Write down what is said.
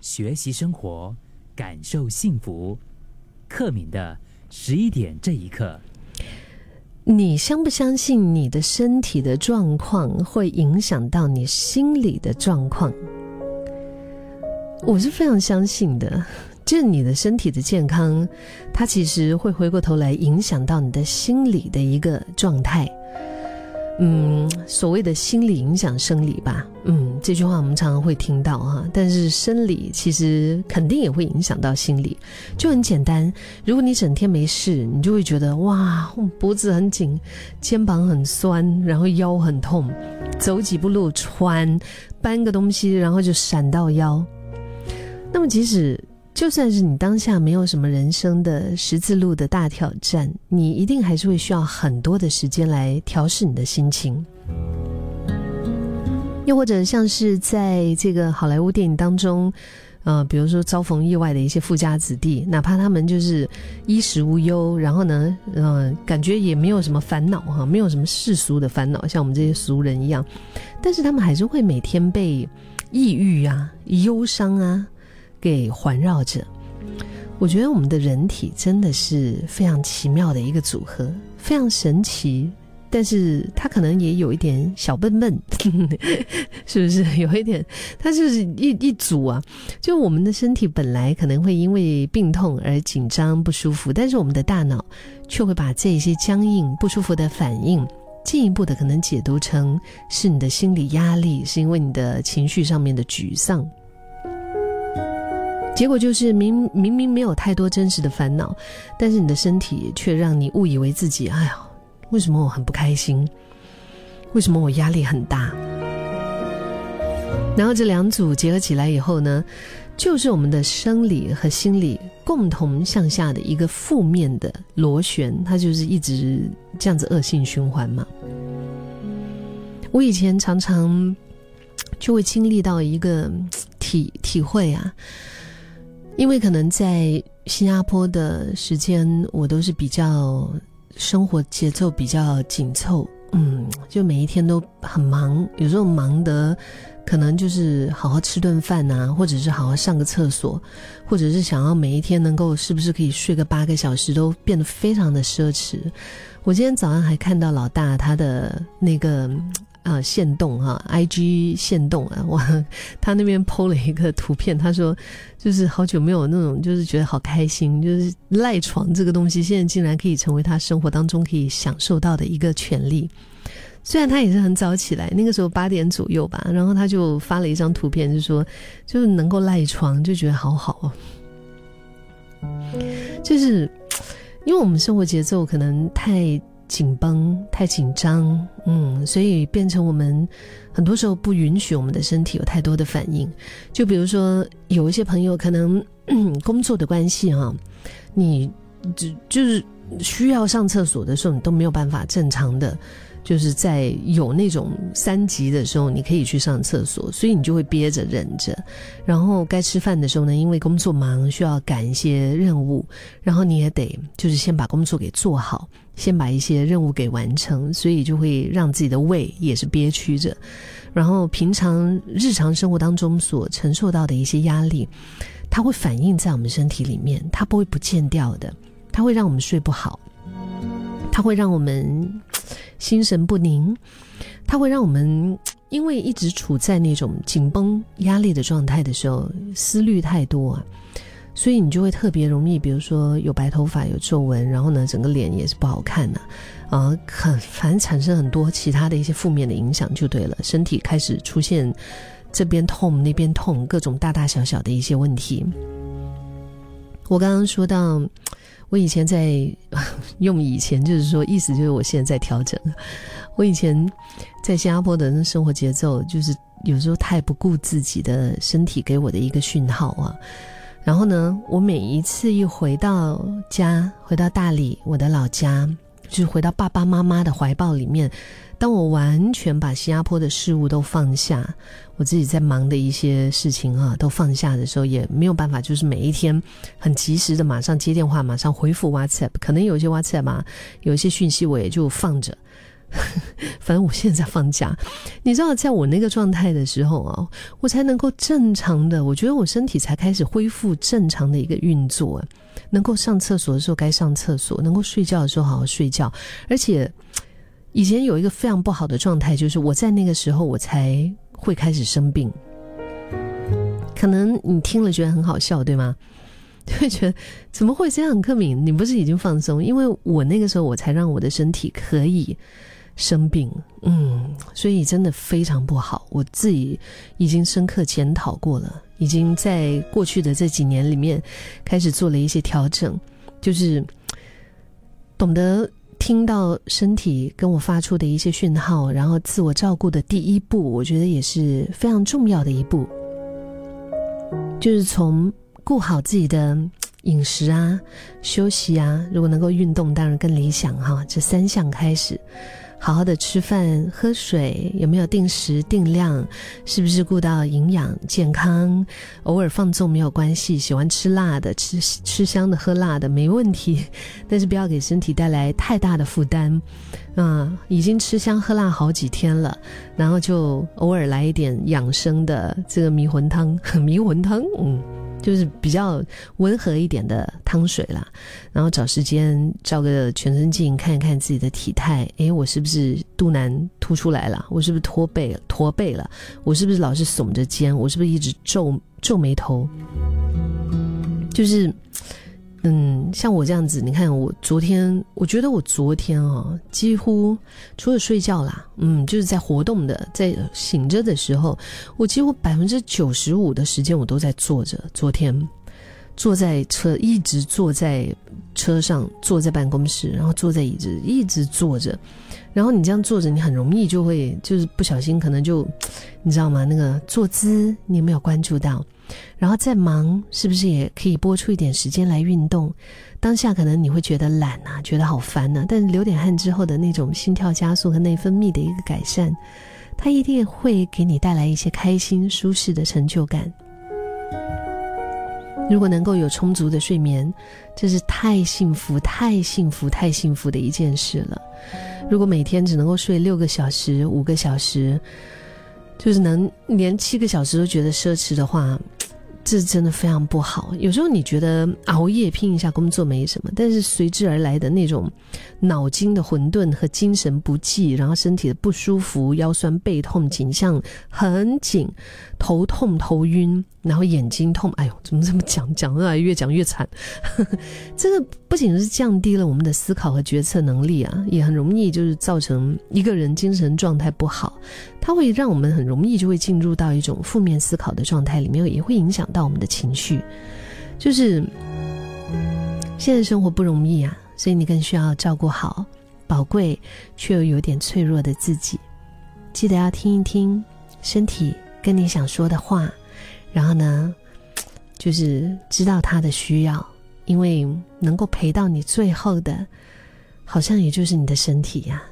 学习生活，感受幸福。克敏的十一点这一刻，你相不相信你的身体的状况会影响到你心理的状况？我是非常相信的，就是你的身体的健康，它其实会回过头来影响到你的心理的一个状态。嗯，所谓的心理影响生理吧，嗯，这句话我们常常会听到哈。但是生理其实肯定也会影响到心理，就很简单。如果你整天没事，你就会觉得哇，脖子很紧，肩膀很酸，然后腰很痛，走几步路穿，搬个东西然后就闪到腰。那么即使。就算是你当下没有什么人生的十字路的大挑战，你一定还是会需要很多的时间来调试你的心情。又或者像是在这个好莱坞电影当中，呃，比如说遭逢意外的一些富家子弟，哪怕他们就是衣食无忧，然后呢，嗯，感觉也没有什么烦恼哈，没有什么世俗的烦恼，像我们这些俗人一样，但是他们还是会每天被抑郁啊、忧伤啊。给环绕着，我觉得我们的人体真的是非常奇妙的一个组合，非常神奇。但是它可能也有一点小笨笨，是不是？有一点，它就是一一组啊。就我们的身体本来可能会因为病痛而紧张不舒服，但是我们的大脑却会把这些僵硬不舒服的反应，进一步的可能解读成是你的心理压力，是因为你的情绪上面的沮丧。结果就是明明明没有太多真实的烦恼，但是你的身体却让你误以为自己，哎呀，为什么我很不开心？为什么我压力很大？然后这两组结合起来以后呢，就是我们的生理和心理共同向下的一个负面的螺旋，它就是一直这样子恶性循环嘛。我以前常常就会经历到一个体体会啊。因为可能在新加坡的时间，我都是比较生活节奏比较紧凑，嗯，就每一天都很忙，有时候忙得可能就是好好吃顿饭呐，或者是好好上个厕所，或者是想要每一天能够是不是可以睡个八个小时，都变得非常的奢侈。我今天早上还看到老大他的那个。啊，线动哈，IG 线动啊，我他那边 PO 了一个图片，他说就是好久没有那种，就是觉得好开心，就是赖床这个东西，现在竟然可以成为他生活当中可以享受到的一个权利。虽然他也是很早起来，那个时候八点左右吧，然后他就发了一张图片，就说就是能够赖床，就觉得好好哦。就是因为我们生活节奏可能太。紧绷太紧张，嗯，所以变成我们很多时候不允许我们的身体有太多的反应。就比如说，有一些朋友可能 工作的关系哈，你只就是需要上厕所的时候，你都没有办法正常的。就是在有那种三级的时候，你可以去上厕所，所以你就会憋着忍着。然后该吃饭的时候呢，因为工作忙，需要赶一些任务，然后你也得就是先把工作给做好，先把一些任务给完成，所以就会让自己的胃也是憋屈着。然后平常日常生活当中所承受到的一些压力，它会反映在我们身体里面，它不会不见掉的，它会让我们睡不好，它会让我们。心神不宁，它会让我们因为一直处在那种紧绷压力的状态的时候，思虑太多啊，所以你就会特别容易，比如说有白头发、有皱纹，然后呢，整个脸也是不好看的，啊，很反正产生很多其他的一些负面的影响，就对了，身体开始出现这边痛那边痛，各种大大小小的一些问题。我刚刚说到。我以前在用以前，就是说意思就是我现在在调整。我以前在新加坡的那生活节奏，就是有时候太不顾自己的身体给我的一个讯号啊。然后呢，我每一次一回到家，回到大理，我的老家，就是回到爸爸妈妈的怀抱里面。当我完全把新加坡的事物都放下，我自己在忙的一些事情啊都放下的时候，也没有办法，就是每一天很及时的马上接电话，马上回复 WhatsApp。可能有些 WhatsApp 吧，有一些讯息我也就放着，反正我现在在放假，你知道，在我那个状态的时候啊，我才能够正常的，我觉得我身体才开始恢复正常的一个运作，能够上厕所的时候该上厕所，能够睡觉的时候好好睡觉。而且以前有一个非常不好的状态，就是我在那个时候我才会开始生病。可能你听了觉得很好笑，对吗？会觉得怎么会这样？克敏，你不是已经放松？因为我那个时候我才让我的身体可以生病，嗯，所以真的非常不好。我自己已经深刻检讨过了，已经在过去的这几年里面开始做了一些调整，就是懂得听到身体跟我发出的一些讯号，然后自我照顾的第一步，我觉得也是非常重要的一步，就是从。顾好自己的饮食啊，休息啊，如果能够运动，当然更理想哈。这三项开始，好好的吃饭、喝水，有没有定时定量？是不是顾到营养健康？偶尔放纵没有关系，喜欢吃辣的，吃吃香的，喝辣的没问题，但是不要给身体带来太大的负担。啊，已经吃香喝辣好几天了，然后就偶尔来一点养生的这个迷魂汤，迷魂汤，嗯。就是比较温和一点的汤水啦，然后找时间照个全身镜，看一看自己的体态。诶，我是不是肚腩凸出来了？我是不是驼背驼背了？我是不是老是耸着肩？我是不是一直皱皱眉头？就是。嗯，像我这样子，你看我昨天，我觉得我昨天哦，几乎除了睡觉啦，嗯，就是在活动的，在醒着的时候，我几乎百分之九十五的时间我都在坐着。昨天坐在车，一直坐在车上，坐在办公室，然后坐在椅子，一直坐着。然后你这样坐着，你很容易就会就是不小心，可能就你知道吗？那个坐姿你有没有关注到？然后再忙，是不是也可以拨出一点时间来运动？当下可能你会觉得懒啊，觉得好烦呐。但是流点汗之后的那种心跳加速和内分泌的一个改善，它一定会给你带来一些开心、舒适的成就感。如果能够有充足的睡眠，这是太幸福、太幸福、太幸福的一件事了。如果每天只能够睡六个小时、五个小时，就是能连七个小时都觉得奢侈的话，这真的非常不好。有时候你觉得熬夜拼一下工作没什么，但是随之而来的那种脑筋的混沌和精神不济，然后身体的不舒服、腰酸背痛、颈项很紧、头痛头晕。然后眼睛痛，哎呦，怎么这么讲讲啊？越讲越惨。这个不仅是降低了我们的思考和决策能力啊，也很容易就是造成一个人精神状态不好。它会让我们很容易就会进入到一种负面思考的状态里面，也会影响到我们的情绪。就是现在生活不容易啊，所以你更需要照顾好宝贵却又有点脆弱的自己。记得要听一听身体跟你想说的话。然后呢，就是知道他的需要，因为能够陪到你最后的，好像也就是你的身体呀。